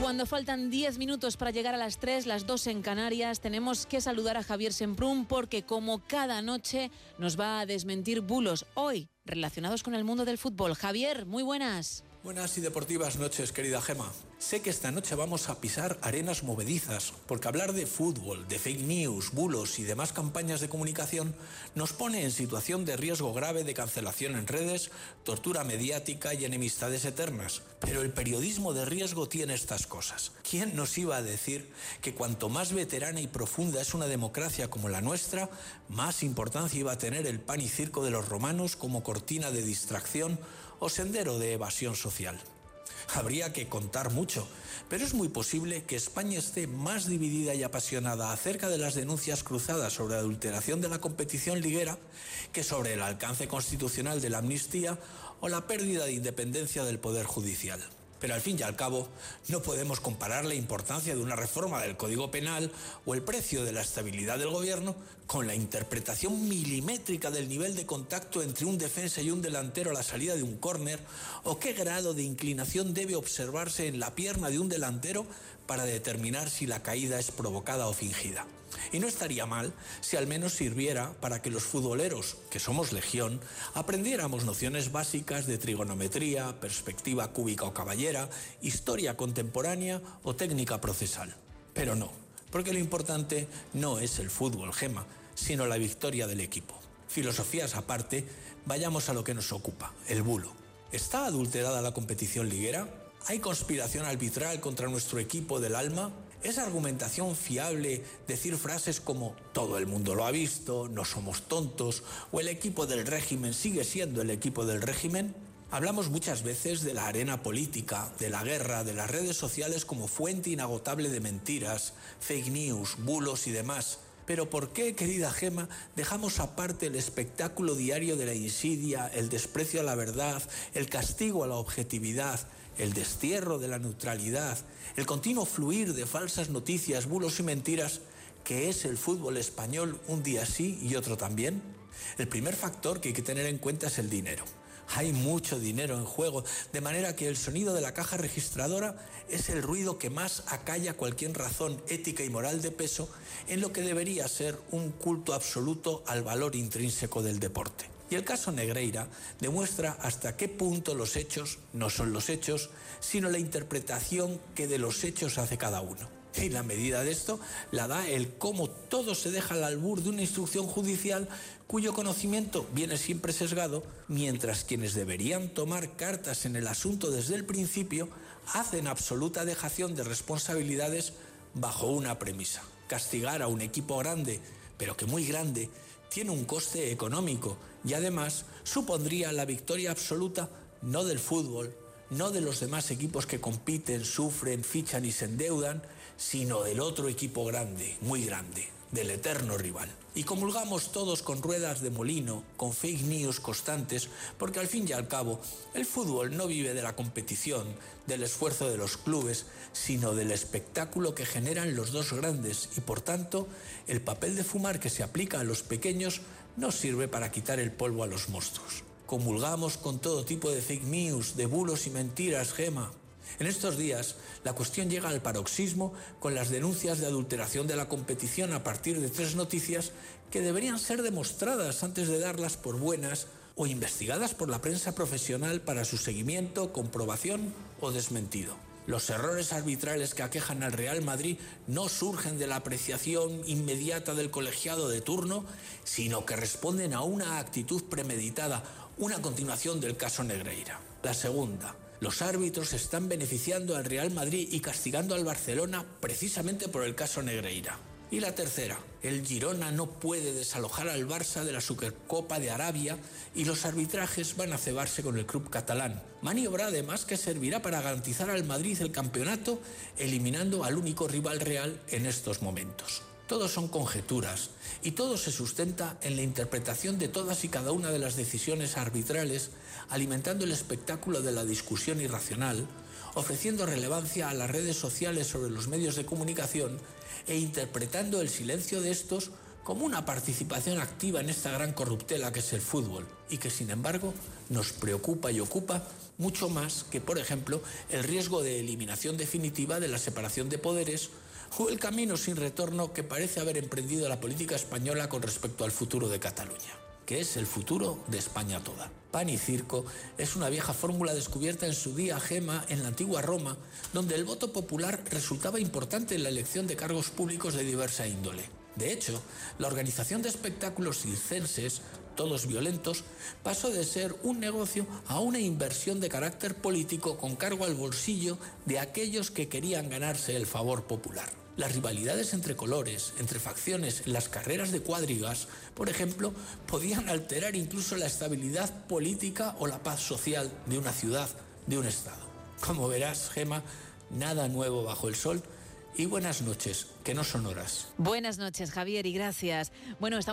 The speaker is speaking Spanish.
Cuando faltan 10 minutos para llegar a las 3, las 2 en Canarias, tenemos que saludar a Javier Semprún porque como cada noche nos va a desmentir bulos hoy relacionados con el mundo del fútbol. Javier, muy buenas. Buenas y deportivas noches, querida Gema. Sé que esta noche vamos a pisar arenas movedizas, porque hablar de fútbol, de fake news, bulos y demás campañas de comunicación nos pone en situación de riesgo grave de cancelación en redes, tortura mediática y enemistades eternas. Pero el periodismo de riesgo tiene estas cosas. ¿Quién nos iba a decir que cuanto más veterana y profunda es una democracia como la nuestra, más importancia iba a tener el pan y circo de los romanos como cortina de distracción o sendero de evasión social. Habría que contar mucho, pero es muy posible que España esté más dividida y apasionada acerca de las denuncias cruzadas sobre la adulteración de la competición liguera que sobre el alcance constitucional de la amnistía o la pérdida de independencia del Poder Judicial. Pero al fin y al cabo, no podemos comparar la importancia de una reforma del Código Penal o el precio de la estabilidad del gobierno con la interpretación milimétrica del nivel de contacto entre un defensa y un delantero a la salida de un córner o qué grado de inclinación debe observarse en la pierna de un delantero para determinar si la caída es provocada o fingida. Y no estaría mal si al menos sirviera para que los futboleros, que somos legión, aprendiéramos nociones básicas de trigonometría, perspectiva cúbica o caballera, historia contemporánea o técnica procesal. Pero no, porque lo importante no es el fútbol, gema, sino la victoria del equipo. Filosofías aparte, vayamos a lo que nos ocupa, el bulo. ¿Está adulterada la competición liguera? ¿Hay conspiración arbitral contra nuestro equipo del alma? ¿Es argumentación fiable decir frases como todo el mundo lo ha visto, no somos tontos o el equipo del régimen sigue siendo el equipo del régimen? Hablamos muchas veces de la arena política, de la guerra, de las redes sociales como fuente inagotable de mentiras, fake news, bulos y demás. Pero ¿por qué, querida Gema, dejamos aparte el espectáculo diario de la insidia, el desprecio a la verdad, el castigo a la objetividad, el destierro de la neutralidad, el continuo fluir de falsas noticias, bulos y mentiras, que es el fútbol español un día sí y otro también? El primer factor que hay que tener en cuenta es el dinero. Hay mucho dinero en juego, de manera que el sonido de la caja registradora es el ruido que más acalla cualquier razón ética y moral de peso en lo que debería ser un culto absoluto al valor intrínseco del deporte. Y el caso Negreira demuestra hasta qué punto los hechos no son los hechos, sino la interpretación que de los hechos hace cada uno. Y la medida de esto la da el cómo todo se deja al albur de una instrucción judicial cuyo conocimiento viene siempre sesgado, mientras quienes deberían tomar cartas en el asunto desde el principio hacen absoluta dejación de responsabilidades bajo una premisa. Castigar a un equipo grande, pero que muy grande, tiene un coste económico y además supondría la victoria absoluta no del fútbol, no de los demás equipos que compiten, sufren, fichan y se endeudan, sino del otro equipo grande, muy grande, del eterno rival. Y comulgamos todos con ruedas de molino, con fake news constantes, porque al fin y al cabo el fútbol no vive de la competición, del esfuerzo de los clubes, sino del espectáculo que generan los dos grandes y por tanto el papel de fumar que se aplica a los pequeños no sirve para quitar el polvo a los monstruos. Comulgamos con todo tipo de fake news, de bulos y mentiras, Gema. En estos días, la cuestión llega al paroxismo con las denuncias de adulteración de la competición a partir de tres noticias que deberían ser demostradas antes de darlas por buenas o investigadas por la prensa profesional para su seguimiento, comprobación o desmentido. Los errores arbitrales que aquejan al Real Madrid no surgen de la apreciación inmediata del colegiado de turno, sino que responden a una actitud premeditada, una continuación del caso Negreira. La segunda, los árbitros están beneficiando al Real Madrid y castigando al Barcelona precisamente por el caso Negreira. Y la tercera, el Girona no puede desalojar al Barça de la Supercopa de Arabia y los arbitrajes van a cebarse con el club catalán. Maniobra además que servirá para garantizar al Madrid el campeonato, eliminando al único rival real en estos momentos. Todos son conjeturas y todo se sustenta en la interpretación de todas y cada una de las decisiones arbitrales, alimentando el espectáculo de la discusión irracional, ofreciendo relevancia a las redes sociales sobre los medios de comunicación e interpretando el silencio de estos como una participación activa en esta gran corruptela que es el fútbol y que sin embargo nos preocupa y ocupa mucho más que, por ejemplo, el riesgo de eliminación definitiva de la separación de poderes o el camino sin retorno que parece haber emprendido la política española con respecto al futuro de Cataluña, que es el futuro de España toda. Pan y circo es una vieja fórmula descubierta en su día Gema en la antigua Roma, donde el voto popular resultaba importante en la elección de cargos públicos de diversa índole. De hecho, la organización de espectáculos circenses, todos violentos, pasó de ser un negocio a una inversión de carácter político con cargo al bolsillo de aquellos que querían ganarse el favor popular. Las rivalidades entre colores, entre facciones, las carreras de cuadrigas, por ejemplo, podían alterar incluso la estabilidad política o la paz social de una ciudad, de un Estado. Como verás, Gema, nada nuevo bajo el sol y buenas noches, que no son horas. Buenas noches, Javier, y gracias. Bueno, estamos